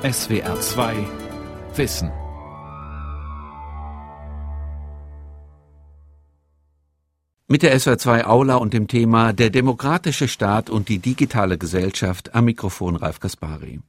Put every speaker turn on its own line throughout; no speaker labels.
SWR 2 Wissen. Mit der SWR 2 Aula und dem Thema Der demokratische Staat und die digitale Gesellschaft am Mikrofon Ralf Kaspari.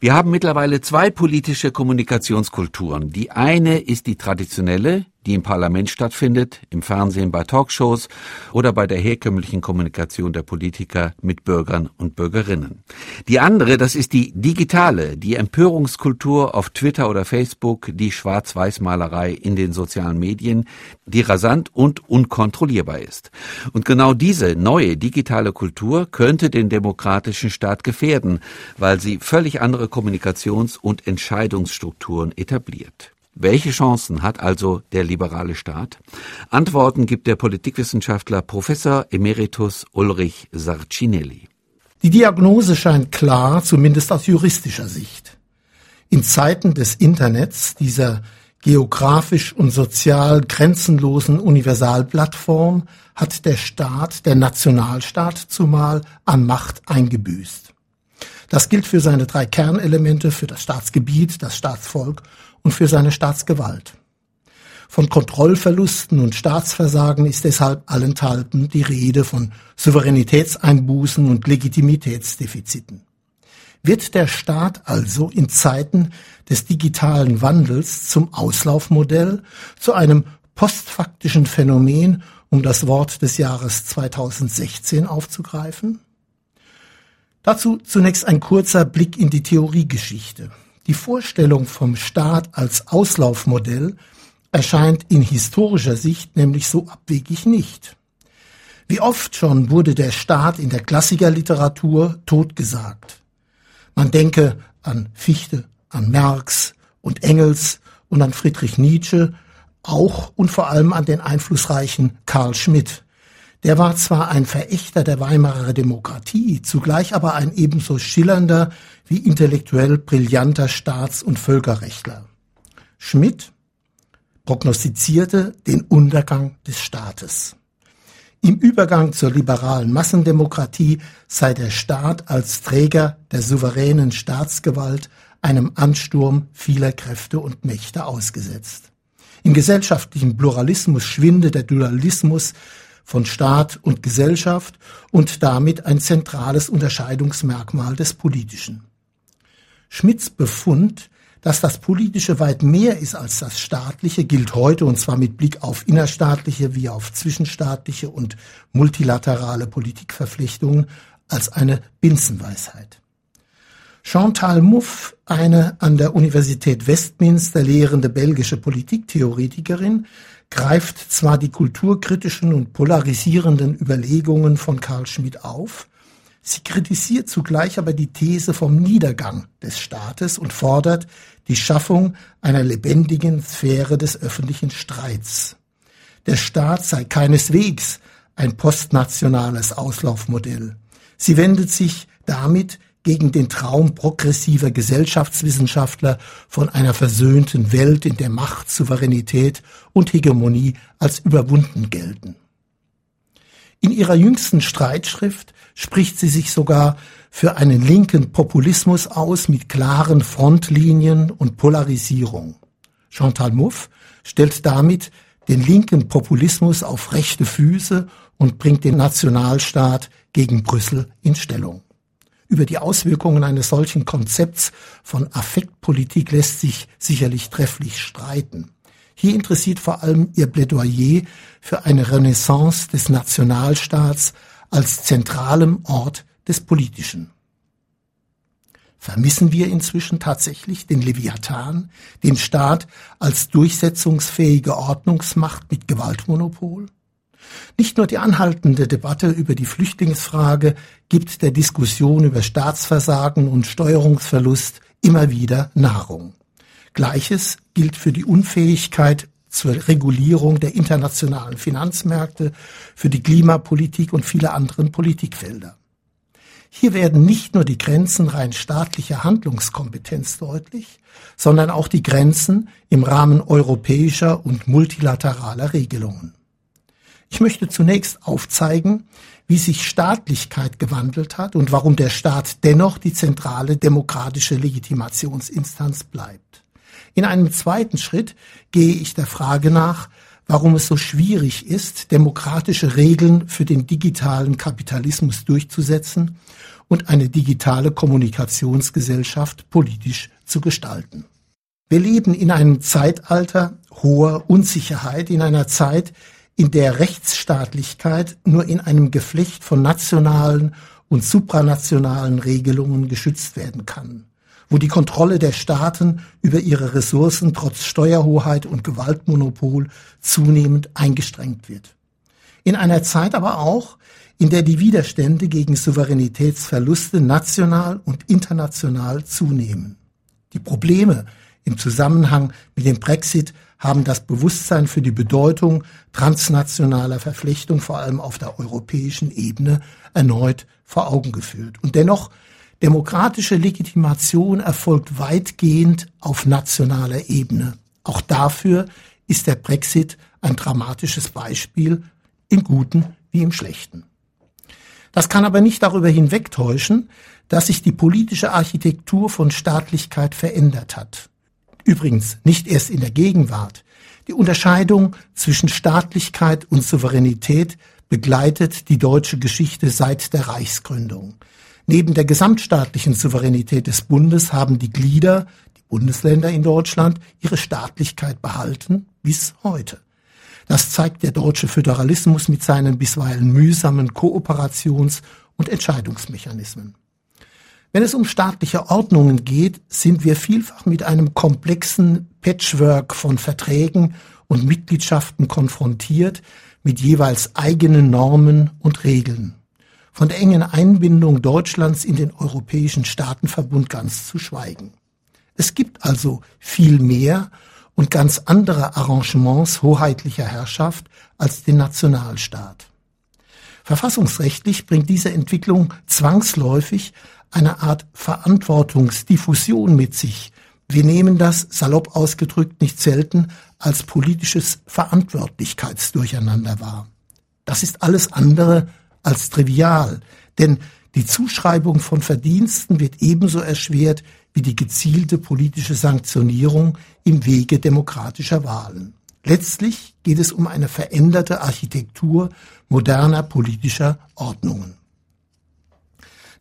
Wir haben mittlerweile zwei politische Kommunikationskulturen. Die eine ist die traditionelle, die im Parlament stattfindet, im Fernsehen bei Talkshows oder bei der herkömmlichen Kommunikation der Politiker mit Bürgern und Bürgerinnen. Die andere, das ist die digitale, die Empörungskultur auf Twitter oder Facebook, die Schwarz-Weiß-Malerei in den sozialen Medien, die rasant und unkontrollierbar ist. Und genau diese neue digitale Kultur könnte den demokratischen Staat gefährden, weil sie völlig andere Kommunikations- und Entscheidungsstrukturen etabliert. Welche Chancen hat also der liberale Staat? Antworten gibt der Politikwissenschaftler Professor Emeritus Ulrich Sarcinelli.
Die Diagnose scheint klar, zumindest aus juristischer Sicht. In Zeiten des Internets, dieser geografisch und sozial grenzenlosen Universalplattform, hat der Staat, der Nationalstaat zumal, an Macht eingebüßt. Das gilt für seine drei Kernelemente, für das Staatsgebiet, das Staatsvolk und für seine Staatsgewalt. Von Kontrollverlusten und Staatsversagen ist deshalb allenthalben die Rede von Souveränitätseinbußen und Legitimitätsdefiziten. Wird der Staat also in Zeiten des digitalen Wandels zum Auslaufmodell, zu einem postfaktischen Phänomen, um das Wort des Jahres 2016 aufzugreifen? Dazu zunächst ein kurzer Blick in die Theoriegeschichte. Die Vorstellung vom Staat als Auslaufmodell erscheint in historischer Sicht nämlich so abwegig nicht. Wie oft schon wurde der Staat in der Klassikerliteratur totgesagt. Man denke an Fichte, an Marx und Engels und an Friedrich Nietzsche, auch und vor allem an den einflussreichen Karl Schmidt, der war zwar ein Verächter der Weimarer Demokratie, zugleich aber ein ebenso schillernder wie intellektuell brillanter Staats- und Völkerrechtler. Schmidt prognostizierte den Untergang des Staates. Im Übergang zur liberalen Massendemokratie sei der Staat als Träger der souveränen Staatsgewalt einem Ansturm vieler Kräfte und Mächte ausgesetzt. Im gesellschaftlichen Pluralismus schwinde der Dualismus von Staat und Gesellschaft und damit ein zentrales Unterscheidungsmerkmal des Politischen. Schmidts Befund, dass das Politische weit mehr ist als das Staatliche, gilt heute und zwar mit Blick auf innerstaatliche wie auf zwischenstaatliche und multilaterale Politikverpflichtungen als eine Binsenweisheit. Chantal Mouffe, eine an der Universität Westminster lehrende belgische Politiktheoretikerin, greift zwar die kulturkritischen und polarisierenden Überlegungen von Karl Schmidt auf, sie kritisiert zugleich aber die These vom Niedergang des Staates und fordert die Schaffung einer lebendigen Sphäre des öffentlichen Streits. Der Staat sei keineswegs ein postnationales Auslaufmodell. Sie wendet sich damit gegen den Traum progressiver Gesellschaftswissenschaftler von einer versöhnten Welt, in der Macht, Souveränität und Hegemonie als überwunden gelten. In ihrer jüngsten Streitschrift spricht sie sich sogar für einen linken Populismus aus mit klaren Frontlinien und Polarisierung. Chantal Mouffe stellt damit den linken Populismus auf rechte Füße und bringt den Nationalstaat gegen Brüssel in Stellung. Über die Auswirkungen eines solchen Konzepts von Affektpolitik lässt sich sicherlich trefflich streiten. Hier interessiert vor allem ihr Plädoyer für eine Renaissance des Nationalstaats als zentralem Ort des Politischen. Vermissen wir inzwischen tatsächlich den Leviathan, den Staat als durchsetzungsfähige Ordnungsmacht mit Gewaltmonopol? Nicht nur die anhaltende Debatte über die Flüchtlingsfrage gibt der Diskussion über Staatsversagen und Steuerungsverlust immer wieder Nahrung. Gleiches gilt für die Unfähigkeit zur Regulierung der internationalen Finanzmärkte, für die Klimapolitik und viele anderen Politikfelder. Hier werden nicht nur die Grenzen rein staatlicher Handlungskompetenz deutlich, sondern auch die Grenzen im Rahmen europäischer und multilateraler Regelungen. Ich möchte zunächst aufzeigen, wie sich Staatlichkeit gewandelt hat und warum der Staat dennoch die zentrale demokratische Legitimationsinstanz bleibt. In einem zweiten Schritt gehe ich der Frage nach, warum es so schwierig ist, demokratische Regeln für den digitalen Kapitalismus durchzusetzen und eine digitale Kommunikationsgesellschaft politisch zu gestalten. Wir leben in einem Zeitalter hoher Unsicherheit, in einer Zeit, in der Rechtsstaatlichkeit nur in einem Geflecht von nationalen und supranationalen Regelungen geschützt werden kann, wo die Kontrolle der Staaten über ihre Ressourcen trotz Steuerhoheit und Gewaltmonopol zunehmend eingestrengt wird. In einer Zeit aber auch, in der die Widerstände gegen Souveränitätsverluste national und international zunehmen. Die Probleme im Zusammenhang mit dem Brexit haben das Bewusstsein für die Bedeutung transnationaler Verflechtung, vor allem auf der europäischen Ebene, erneut vor Augen geführt. Und dennoch, demokratische Legitimation erfolgt weitgehend auf nationaler Ebene. Auch dafür ist der Brexit ein dramatisches Beispiel, im Guten wie im Schlechten. Das kann aber nicht darüber hinwegtäuschen, dass sich die politische Architektur von Staatlichkeit verändert hat. Übrigens nicht erst in der Gegenwart. Die Unterscheidung zwischen Staatlichkeit und Souveränität begleitet die deutsche Geschichte seit der Reichsgründung. Neben der gesamtstaatlichen Souveränität des Bundes haben die Glieder, die Bundesländer in Deutschland, ihre Staatlichkeit behalten bis heute. Das zeigt der deutsche Föderalismus mit seinen bisweilen mühsamen Kooperations- und Entscheidungsmechanismen. Wenn es um staatliche Ordnungen geht, sind wir vielfach mit einem komplexen Patchwork von Verträgen und Mitgliedschaften konfrontiert, mit jeweils eigenen Normen und Regeln. Von der engen Einbindung Deutschlands in den Europäischen Staatenverbund ganz zu schweigen. Es gibt also viel mehr und ganz andere Arrangements hoheitlicher Herrschaft als den Nationalstaat. Verfassungsrechtlich bringt diese Entwicklung zwangsläufig eine Art Verantwortungsdiffusion mit sich. Wir nehmen das, salopp ausgedrückt, nicht selten als politisches Verantwortlichkeitsdurcheinander wahr. Das ist alles andere als trivial, denn die Zuschreibung von Verdiensten wird ebenso erschwert wie die gezielte politische Sanktionierung im Wege demokratischer Wahlen. Letztlich geht es um eine veränderte Architektur moderner politischer Ordnungen.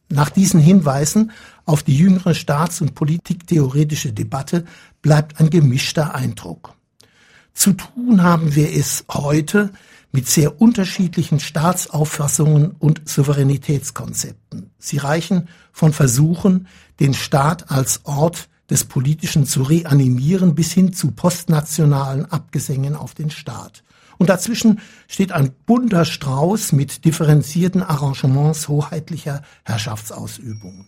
Nach diesen Hinweisen auf die jüngere staats- und politiktheoretische Debatte bleibt ein gemischter Eindruck. Zu tun haben wir es heute mit sehr unterschiedlichen Staatsauffassungen und Souveränitätskonzepten. Sie reichen von Versuchen, den Staat als Ort des Politischen zu reanimieren, bis hin zu postnationalen Abgesängen auf den Staat. Und dazwischen steht ein bunter Strauß mit differenzierten Arrangements hoheitlicher Herrschaftsausübung.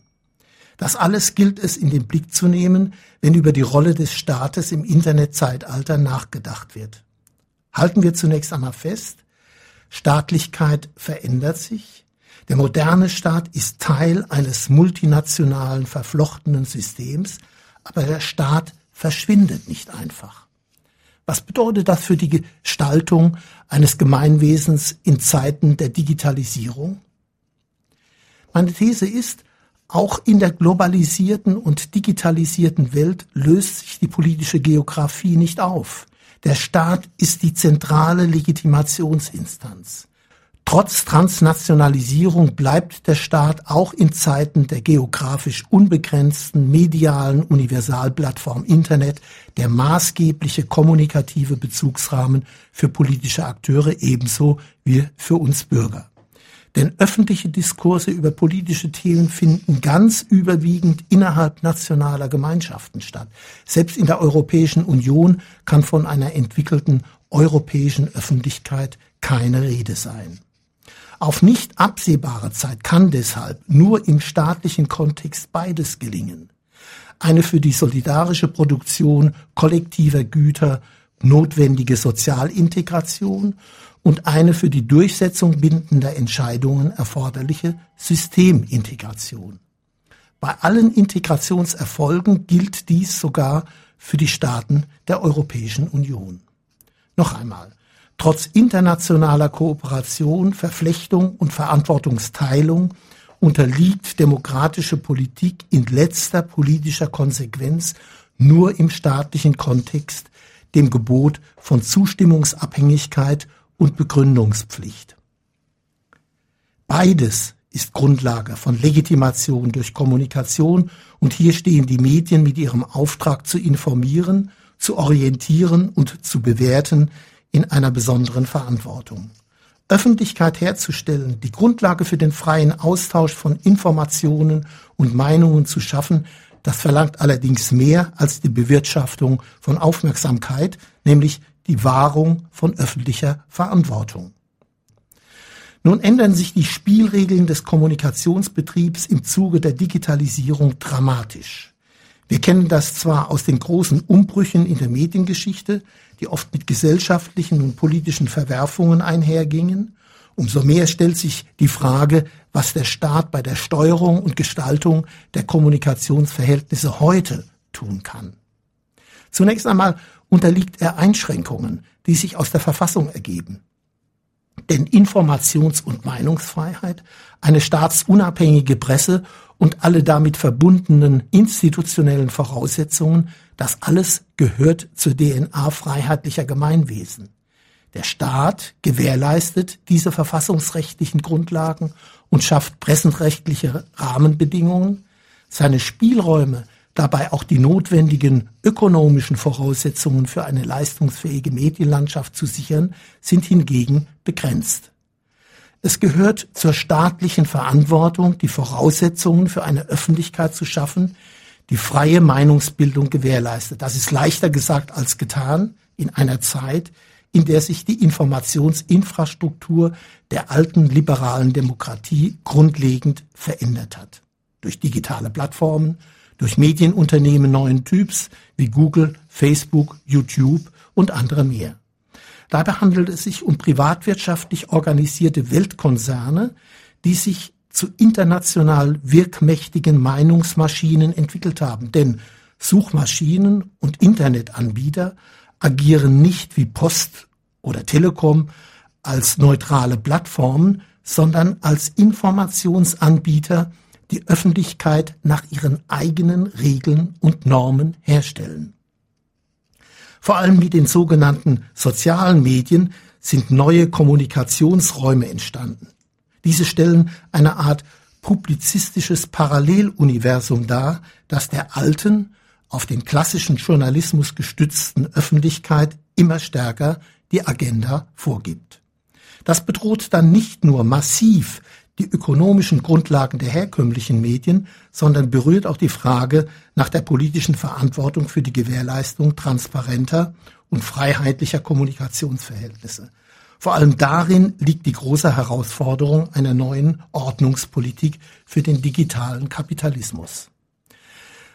Das alles gilt es in den Blick zu nehmen, wenn über die Rolle des Staates im Internetzeitalter nachgedacht wird. Halten wir zunächst einmal fest, Staatlichkeit verändert sich. Der moderne Staat ist Teil eines multinationalen verflochtenen Systems, aber der Staat verschwindet nicht einfach. Was bedeutet das für die Gestaltung eines Gemeinwesens in Zeiten der Digitalisierung? Meine These ist, auch in der globalisierten und digitalisierten Welt löst sich die politische Geografie nicht auf. Der Staat ist die zentrale Legitimationsinstanz. Trotz Transnationalisierung bleibt der Staat auch in Zeiten der geografisch unbegrenzten medialen Universalplattform Internet der maßgebliche kommunikative Bezugsrahmen für politische Akteure ebenso wie für uns Bürger. Denn öffentliche Diskurse über politische Themen finden ganz überwiegend innerhalb nationaler Gemeinschaften statt. Selbst in der Europäischen Union kann von einer entwickelten europäischen Öffentlichkeit keine Rede sein. Auf nicht absehbare Zeit kann deshalb nur im staatlichen Kontext beides gelingen. Eine für die solidarische Produktion kollektiver Güter notwendige Sozialintegration und eine für die Durchsetzung bindender Entscheidungen erforderliche Systemintegration. Bei allen Integrationserfolgen gilt dies sogar für die Staaten der Europäischen Union. Noch einmal. Trotz internationaler Kooperation, Verflechtung und Verantwortungsteilung unterliegt demokratische Politik in letzter politischer Konsequenz nur im staatlichen Kontext dem Gebot von Zustimmungsabhängigkeit und Begründungspflicht. Beides ist Grundlage von Legitimation durch Kommunikation und hier stehen die Medien mit ihrem Auftrag zu informieren, zu orientieren und zu bewerten in einer besonderen Verantwortung. Öffentlichkeit herzustellen, die Grundlage für den freien Austausch von Informationen und Meinungen zu schaffen, das verlangt allerdings mehr als die Bewirtschaftung von Aufmerksamkeit, nämlich die Wahrung von öffentlicher Verantwortung. Nun ändern sich die Spielregeln des Kommunikationsbetriebs im Zuge der Digitalisierung dramatisch. Wir kennen das zwar aus den großen Umbrüchen in der Mediengeschichte, die oft mit gesellschaftlichen und politischen Verwerfungen einhergingen. Umso mehr stellt sich die Frage, was der Staat bei der Steuerung und Gestaltung der Kommunikationsverhältnisse heute tun kann. Zunächst einmal unterliegt er Einschränkungen, die sich aus der Verfassung ergeben. Denn Informations- und Meinungsfreiheit, eine staatsunabhängige Presse und alle damit verbundenen institutionellen Voraussetzungen das alles gehört zur DNA freiheitlicher Gemeinwesen. Der Staat gewährleistet diese verfassungsrechtlichen Grundlagen und schafft pressenrechtliche Rahmenbedingungen. Seine Spielräume, dabei auch die notwendigen ökonomischen Voraussetzungen für eine leistungsfähige Medienlandschaft zu sichern, sind hingegen begrenzt. Es gehört zur staatlichen Verantwortung, die Voraussetzungen für eine Öffentlichkeit zu schaffen, die freie Meinungsbildung gewährleistet. Das ist leichter gesagt als getan in einer Zeit, in der sich die Informationsinfrastruktur der alten liberalen Demokratie grundlegend verändert hat. Durch digitale Plattformen, durch Medienunternehmen neuen Typs wie Google, Facebook, YouTube und andere mehr. Dabei handelt es sich um privatwirtschaftlich organisierte Weltkonzerne, die sich zu international wirkmächtigen Meinungsmaschinen entwickelt haben. Denn Suchmaschinen und Internetanbieter agieren nicht wie Post oder Telekom als neutrale Plattformen, sondern als Informationsanbieter, die Öffentlichkeit nach ihren eigenen Regeln und Normen herstellen. Vor allem mit den sogenannten sozialen Medien sind neue Kommunikationsräume entstanden. Diese stellen eine Art publizistisches Paralleluniversum dar, das der alten, auf den klassischen Journalismus gestützten Öffentlichkeit immer stärker die Agenda vorgibt. Das bedroht dann nicht nur massiv die ökonomischen Grundlagen der herkömmlichen Medien, sondern berührt auch die Frage nach der politischen Verantwortung für die Gewährleistung transparenter und freiheitlicher Kommunikationsverhältnisse. Vor allem darin liegt die große Herausforderung einer neuen Ordnungspolitik für den digitalen Kapitalismus.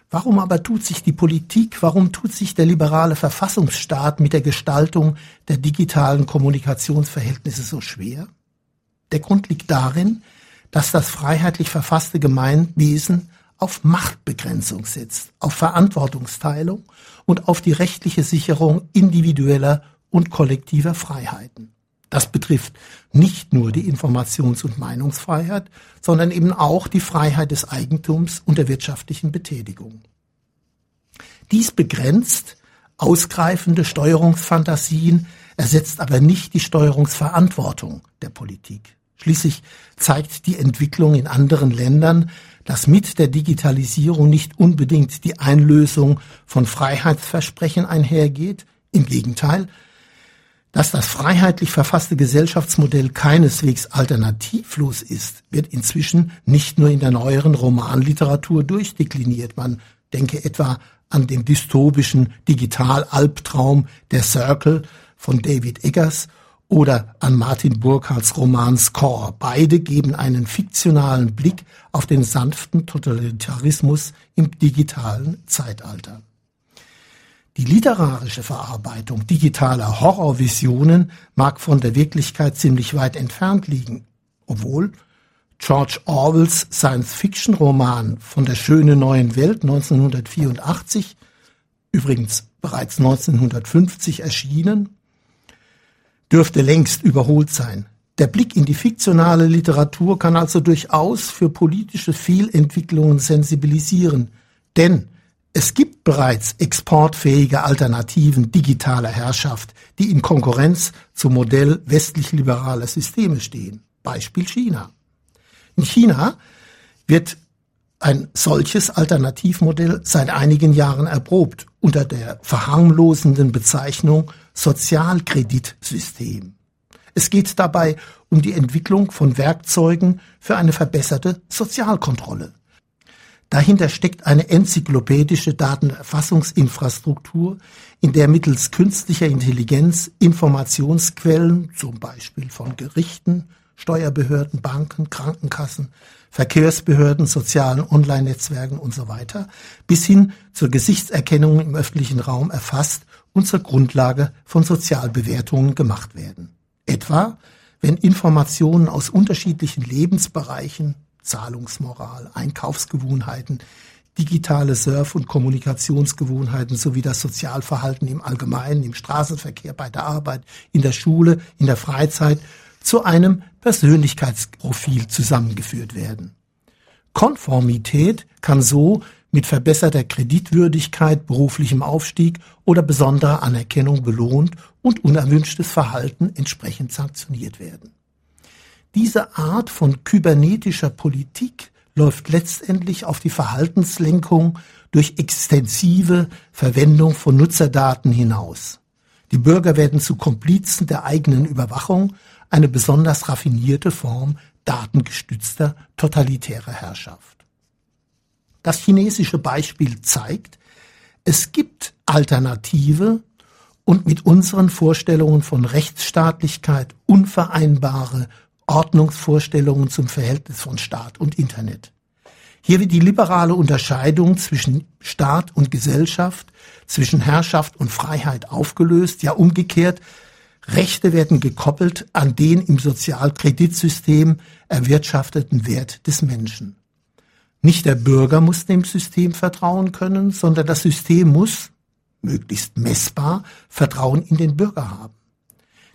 Warum aber tut sich die Politik, warum tut sich der liberale Verfassungsstaat mit der Gestaltung der digitalen Kommunikationsverhältnisse so schwer? Der Grund liegt darin, dass das freiheitlich verfasste Gemeinwesen auf Machtbegrenzung setzt, auf Verantwortungsteilung und auf die rechtliche Sicherung individueller und kollektiver Freiheiten. Das betrifft nicht nur die Informations- und Meinungsfreiheit, sondern eben auch die Freiheit des Eigentums und der wirtschaftlichen Betätigung. Dies begrenzt ausgreifende Steuerungsfantasien, ersetzt aber nicht die Steuerungsverantwortung der Politik. Schließlich zeigt die Entwicklung in anderen Ländern, dass mit der Digitalisierung nicht unbedingt die Einlösung von Freiheitsversprechen einhergeht. Im Gegenteil, dass das freiheitlich verfasste Gesellschaftsmodell keineswegs alternativlos ist, wird inzwischen nicht nur in der neueren Romanliteratur durchdekliniert. Man denke etwa an den dystopischen Digital-Albtraum Der Circle von David Eggers oder an Martin Burkhardts Roman Score. Beide geben einen fiktionalen Blick auf den sanften Totalitarismus im digitalen Zeitalter. Die literarische Verarbeitung digitaler Horrorvisionen mag von der Wirklichkeit ziemlich weit entfernt liegen, obwohl George Orwells Science-Fiction-Roman von der schönen neuen Welt 1984, übrigens bereits 1950 erschienen, dürfte längst überholt sein. Der Blick in die fiktionale Literatur kann also durchaus für politische Fehlentwicklungen sensibilisieren. Denn es gibt bereits exportfähige Alternativen digitaler Herrschaft, die in Konkurrenz zum Modell westlich-liberaler Systeme stehen. Beispiel China. In China wird ein solches Alternativmodell seit einigen Jahren erprobt unter der verharmlosenden Bezeichnung Sozialkreditsystem. Es geht dabei um die Entwicklung von Werkzeugen für eine verbesserte Sozialkontrolle. Dahinter steckt eine enzyklopädische Datenerfassungsinfrastruktur, in der mittels künstlicher Intelligenz Informationsquellen, zum Beispiel von Gerichten, Steuerbehörden, Banken, Krankenkassen, Verkehrsbehörden, sozialen Online-Netzwerken und so bis hin zur Gesichtserkennung im öffentlichen Raum erfasst und zur Grundlage von Sozialbewertungen gemacht werden. Etwa, wenn Informationen aus unterschiedlichen Lebensbereichen, Zahlungsmoral, Einkaufsgewohnheiten, digitale Surf- und Kommunikationsgewohnheiten sowie das Sozialverhalten im Allgemeinen, im Straßenverkehr, bei der Arbeit, in der Schule, in der Freizeit zu einem Persönlichkeitsprofil zusammengeführt werden. Konformität kann so mit verbesserter Kreditwürdigkeit, beruflichem Aufstieg oder besonderer Anerkennung belohnt und unerwünschtes Verhalten entsprechend sanktioniert werden. Diese Art von kybernetischer Politik läuft letztendlich auf die Verhaltenslenkung durch extensive Verwendung von Nutzerdaten hinaus. Die Bürger werden zu Komplizen der eigenen Überwachung, eine besonders raffinierte Form datengestützter totalitärer Herrschaft. Das chinesische Beispiel zeigt, es gibt alternative und mit unseren Vorstellungen von Rechtsstaatlichkeit unvereinbare Ordnungsvorstellungen zum Verhältnis von Staat und Internet. Hier wird die liberale Unterscheidung zwischen Staat und Gesellschaft, zwischen Herrschaft und Freiheit aufgelöst, ja umgekehrt, Rechte werden gekoppelt an den im Sozialkreditsystem erwirtschafteten Wert des Menschen. Nicht der Bürger muss dem System vertrauen können, sondern das System muss, möglichst messbar, Vertrauen in den Bürger haben.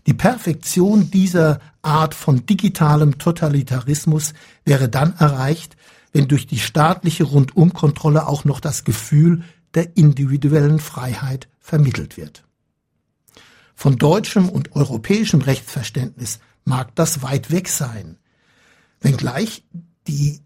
Die Perfektion dieser Art von digitalem Totalitarismus wäre dann erreicht, wenn durch die staatliche Rundumkontrolle auch noch das Gefühl der individuellen Freiheit vermittelt wird. Von deutschem und europäischem Rechtsverständnis mag das weit weg sein, wenngleich die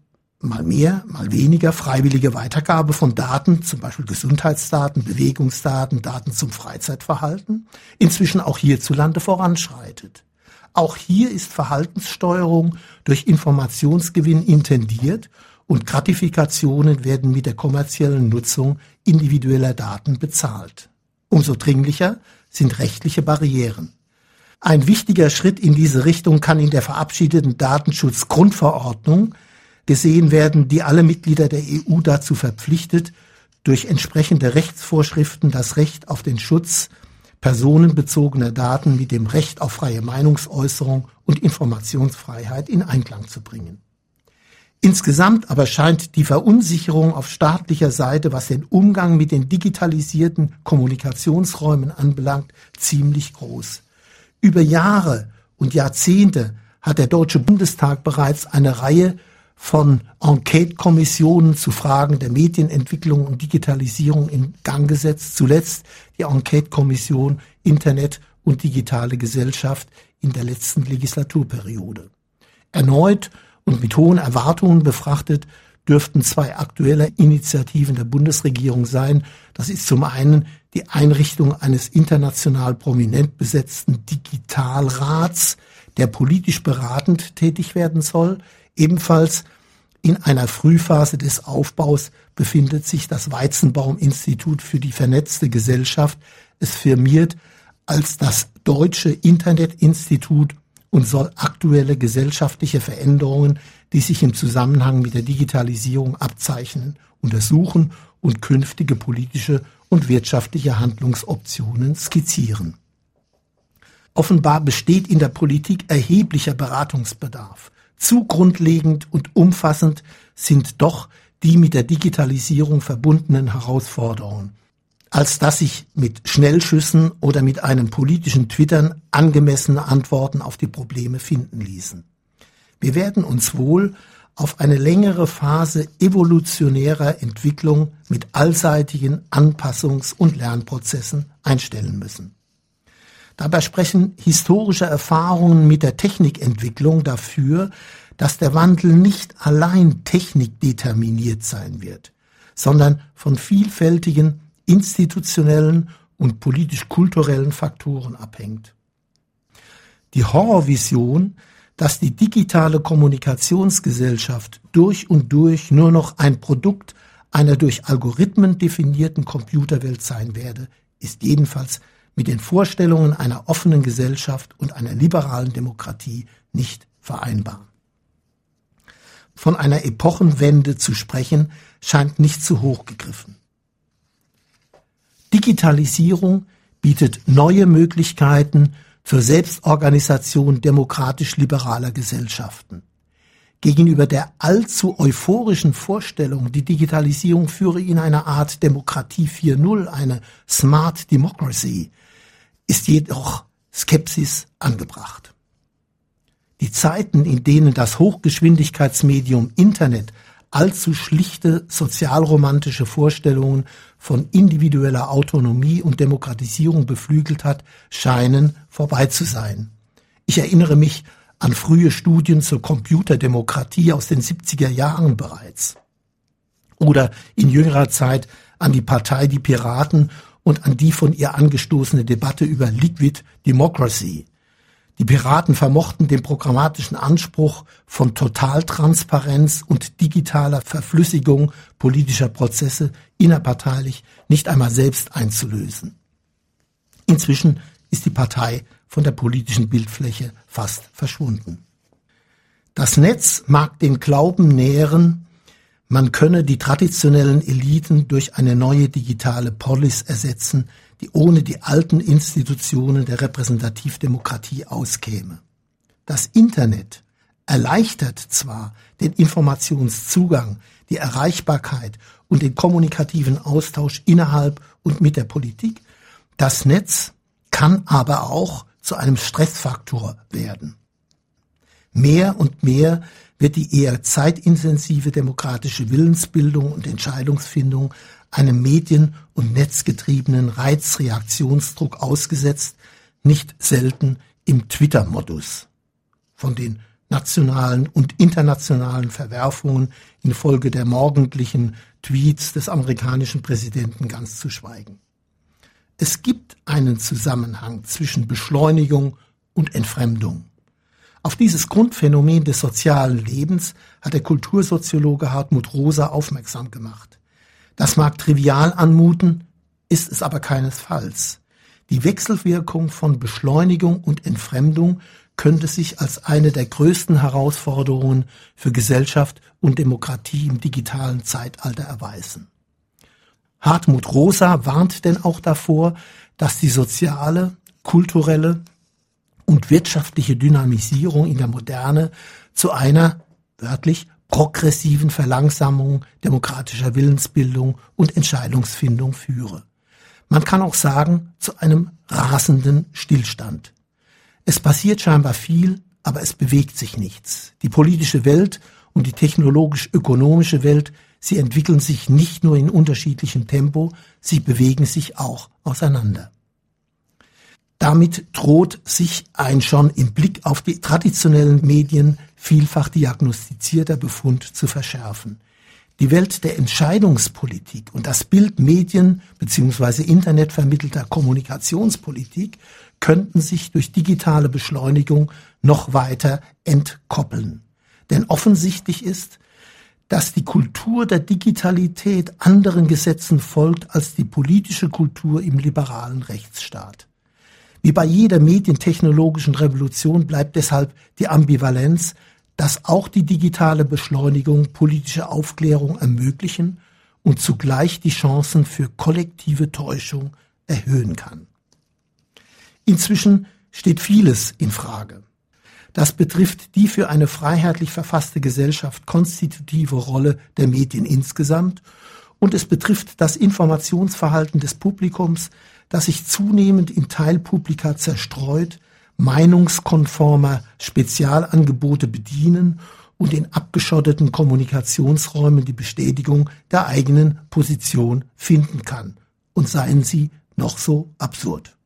mal mehr, mal weniger freiwillige Weitergabe von Daten, zum Beispiel Gesundheitsdaten, Bewegungsdaten, Daten zum Freizeitverhalten, inzwischen auch hierzulande voranschreitet. Auch hier ist Verhaltenssteuerung durch Informationsgewinn intendiert und Gratifikationen werden mit der kommerziellen Nutzung individueller Daten bezahlt. Umso dringlicher sind rechtliche Barrieren. Ein wichtiger Schritt in diese Richtung kann in der verabschiedeten Datenschutzgrundverordnung gesehen werden, die alle Mitglieder der EU dazu verpflichtet, durch entsprechende Rechtsvorschriften das Recht auf den Schutz personenbezogener Daten mit dem Recht auf freie Meinungsäußerung und Informationsfreiheit in Einklang zu bringen. Insgesamt aber scheint die Verunsicherung auf staatlicher Seite, was den Umgang mit den digitalisierten Kommunikationsräumen anbelangt, ziemlich groß. Über Jahre und Jahrzehnte hat der Deutsche Bundestag bereits eine Reihe von Enquete-Kommissionen zu Fragen der Medienentwicklung und Digitalisierung in Gang gesetzt. Zuletzt die Enquete-Kommission Internet und digitale Gesellschaft in der letzten Legislaturperiode. Erneut und mit hohen Erwartungen befrachtet dürften zwei aktuelle Initiativen der Bundesregierung sein. Das ist zum einen die Einrichtung eines international prominent besetzten Digitalrats, der politisch beratend tätig werden soll. Ebenfalls in einer Frühphase des Aufbaus befindet sich das Weizenbaum-Institut für die vernetzte Gesellschaft. Es firmiert als das Deutsche Internetinstitut und soll aktuelle gesellschaftliche Veränderungen, die sich im Zusammenhang mit der Digitalisierung abzeichnen, untersuchen und künftige politische und wirtschaftliche Handlungsoptionen skizzieren. Offenbar besteht in der Politik erheblicher Beratungsbedarf. Zu grundlegend und umfassend sind doch die mit der Digitalisierung verbundenen Herausforderungen. als dass sich mit Schnellschüssen oder mit einem politischen Twittern angemessene Antworten auf die Probleme finden ließen. Wir werden uns wohl auf eine längere Phase evolutionärer Entwicklung mit allseitigen Anpassungs- und Lernprozessen einstellen müssen. Dabei sprechen historische Erfahrungen mit der Technikentwicklung dafür, dass der Wandel nicht allein technikdeterminiert sein wird, sondern von vielfältigen institutionellen und politisch-kulturellen Faktoren abhängt. Die Horrorvision, dass die digitale Kommunikationsgesellschaft durch und durch nur noch ein Produkt einer durch Algorithmen definierten Computerwelt sein werde, ist jedenfalls mit den Vorstellungen einer offenen Gesellschaft und einer liberalen Demokratie nicht vereinbar. Von einer Epochenwende zu sprechen, scheint nicht zu hoch gegriffen. Digitalisierung bietet neue Möglichkeiten zur Selbstorganisation demokratisch-liberaler Gesellschaften. Gegenüber der allzu euphorischen Vorstellung, die Digitalisierung führe in eine Art Demokratie 4.0, eine Smart Democracy, ist jedoch Skepsis angebracht. Die Zeiten, in denen das Hochgeschwindigkeitsmedium Internet allzu schlichte sozialromantische Vorstellungen von individueller Autonomie und Demokratisierung beflügelt hat, scheinen vorbei zu sein. Ich erinnere mich an frühe Studien zur Computerdemokratie aus den 70er Jahren bereits. Oder in jüngerer Zeit an die Partei Die Piraten und an die von ihr angestoßene Debatte über Liquid Democracy. Die Piraten vermochten den programmatischen Anspruch von Totaltransparenz und digitaler Verflüssigung politischer Prozesse innerparteilich nicht einmal selbst einzulösen. Inzwischen ist die Partei von der politischen Bildfläche fast verschwunden. Das Netz mag den Glauben nähren, man könne die traditionellen Eliten durch eine neue digitale Polis ersetzen, die ohne die alten Institutionen der Repräsentativdemokratie auskäme. Das Internet erleichtert zwar den Informationszugang, die Erreichbarkeit und den kommunikativen Austausch innerhalb und mit der Politik, das Netz kann aber auch zu einem Stressfaktor werden. Mehr und mehr wird die eher zeitintensive demokratische Willensbildung und Entscheidungsfindung einem medien- und netzgetriebenen Reizreaktionsdruck ausgesetzt, nicht selten im Twitter-Modus. Von den nationalen und internationalen Verwerfungen infolge der morgendlichen Tweets des amerikanischen Präsidenten ganz zu schweigen. Es gibt einen Zusammenhang zwischen Beschleunigung und Entfremdung. Auf dieses Grundphänomen des sozialen Lebens hat der Kultursoziologe Hartmut Rosa aufmerksam gemacht. Das mag trivial anmuten, ist es aber keinesfalls. Die Wechselwirkung von Beschleunigung und Entfremdung könnte sich als eine der größten Herausforderungen für Gesellschaft und Demokratie im digitalen Zeitalter erweisen. Hartmut Rosa warnt denn auch davor, dass die soziale, kulturelle und wirtschaftliche Dynamisierung in der Moderne zu einer, wörtlich, progressiven Verlangsamung demokratischer Willensbildung und Entscheidungsfindung führe. Man kann auch sagen, zu einem rasenden Stillstand. Es passiert scheinbar viel, aber es bewegt sich nichts. Die politische Welt und die technologisch-ökonomische Welt, sie entwickeln sich nicht nur in unterschiedlichem Tempo, sie bewegen sich auch auseinander. Damit droht sich ein schon im Blick auf die traditionellen Medien vielfach diagnostizierter Befund zu verschärfen. Die Welt der Entscheidungspolitik und das Bild Medien bzw. Internet vermittelter Kommunikationspolitik könnten sich durch digitale Beschleunigung noch weiter entkoppeln. Denn offensichtlich ist, dass die Kultur der Digitalität anderen Gesetzen folgt als die politische Kultur im liberalen Rechtsstaat. Wie bei jeder medientechnologischen Revolution bleibt deshalb die Ambivalenz, dass auch die digitale Beschleunigung politische Aufklärung ermöglichen und zugleich die Chancen für kollektive Täuschung erhöhen kann. Inzwischen steht vieles in Frage. Das betrifft die für eine freiheitlich verfasste Gesellschaft konstitutive Rolle der Medien insgesamt und es betrifft das Informationsverhalten des Publikums, das sich zunehmend in Teilpublika zerstreut, meinungskonformer Spezialangebote bedienen und in abgeschotteten Kommunikationsräumen die Bestätigung der eigenen Position finden kann. Und seien sie noch so absurd.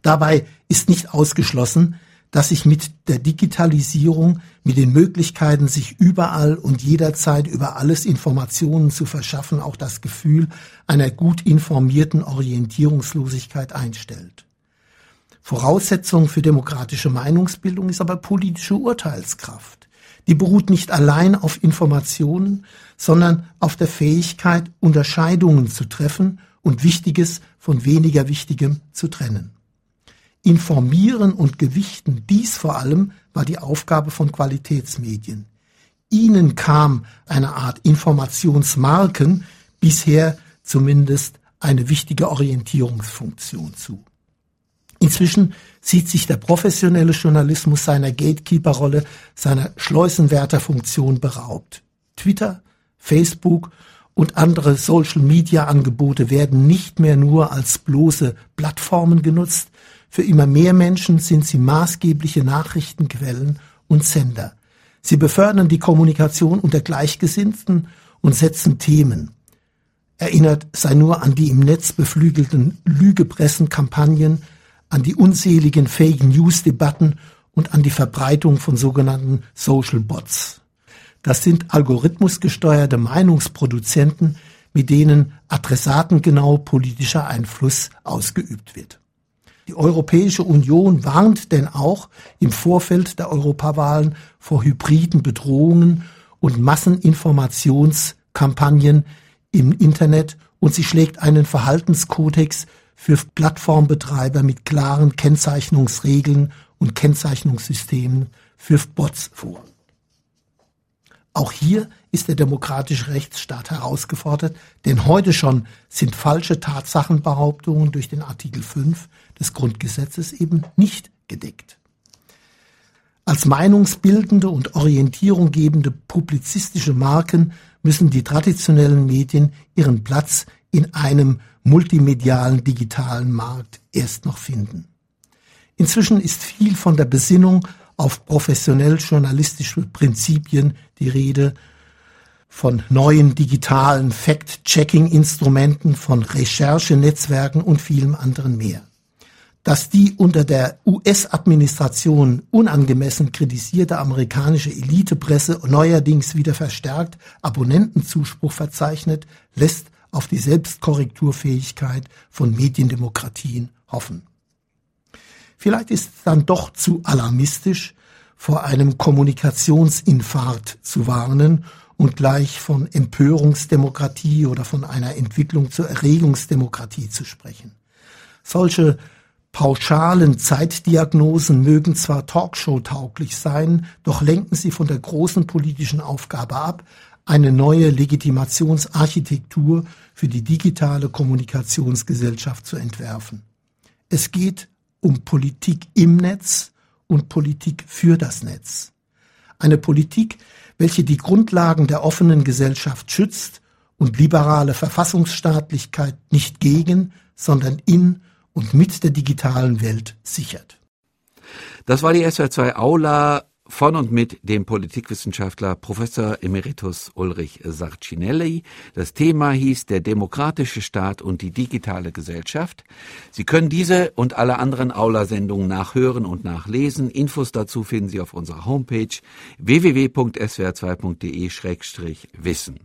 Dabei ist nicht ausgeschlossen, dass sich mit der Digitalisierung, mit den Möglichkeiten, sich überall und jederzeit über alles Informationen zu verschaffen, auch das Gefühl einer gut informierten Orientierungslosigkeit einstellt. Voraussetzung für demokratische Meinungsbildung ist aber politische Urteilskraft. Die beruht nicht allein auf Informationen, sondern auf der Fähigkeit, Unterscheidungen zu treffen und Wichtiges von weniger Wichtigem zu trennen. Informieren und gewichten, dies vor allem war die Aufgabe von Qualitätsmedien. Ihnen kam eine Art Informationsmarken bisher zumindest eine wichtige Orientierungsfunktion zu. Inzwischen sieht sich der professionelle Journalismus seiner Gatekeeper-Rolle, seiner Schleusenwärterfunktion beraubt. Twitter, Facebook und andere Social-Media-Angebote werden nicht mehr nur als bloße Plattformen genutzt, für immer mehr Menschen sind sie maßgebliche Nachrichtenquellen und Sender. Sie befördern die Kommunikation unter Gleichgesinnten und setzen Themen. Erinnert sei nur an die im Netz beflügelten Lügepressenkampagnen, an die unzähligen Fake News Debatten und an die Verbreitung von sogenannten Social Bots. Das sind algorithmusgesteuerte Meinungsproduzenten, mit denen adressatengenau politischer Einfluss ausgeübt wird. Die Europäische Union warnt denn auch im Vorfeld der Europawahlen vor hybriden Bedrohungen und Masseninformationskampagnen im Internet und sie schlägt einen Verhaltenskodex für Plattformbetreiber mit klaren Kennzeichnungsregeln und Kennzeichnungssystemen für Bots vor. Auch hier ist der demokratische Rechtsstaat herausgefordert, denn heute schon sind falsche Tatsachenbehauptungen durch den Artikel 5 des Grundgesetzes eben nicht gedeckt. Als meinungsbildende und Orientierung gebende publizistische Marken müssen die traditionellen Medien ihren Platz in einem multimedialen digitalen Markt erst noch finden. Inzwischen ist viel von der Besinnung auf professionell journalistische Prinzipien die Rede, von neuen digitalen Fact-Checking-Instrumenten, von Recherchenetzwerken und vielem anderen mehr. Dass die unter der US-Administration unangemessen kritisierte amerikanische Elitepresse neuerdings wieder verstärkt Abonnentenzuspruch verzeichnet, lässt auf die Selbstkorrekturfähigkeit von Mediendemokratien hoffen. Vielleicht ist es dann doch zu alarmistisch, vor einem Kommunikationsinfarkt zu warnen und gleich von Empörungsdemokratie oder von einer Entwicklung zur Erregungsdemokratie zu sprechen. Solche pauschalen Zeitdiagnosen mögen zwar Talkshow-tauglich sein, doch lenken sie von der großen politischen Aufgabe ab, eine neue Legitimationsarchitektur für die digitale Kommunikationsgesellschaft zu entwerfen. Es geht um Politik im Netz und Politik für das Netz. Eine Politik, welche die Grundlagen der offenen Gesellschaft schützt und liberale Verfassungsstaatlichkeit nicht gegen, sondern in und mit der digitalen Welt sichert.
Das war die SWR2 Aula von und mit dem Politikwissenschaftler Professor Emeritus Ulrich Sarcinelli. Das Thema hieß Der demokratische Staat und die digitale Gesellschaft. Sie können diese und alle anderen Aula-Sendungen nachhören und nachlesen. Infos dazu finden Sie auf unserer Homepage www.swr2.de-wissen.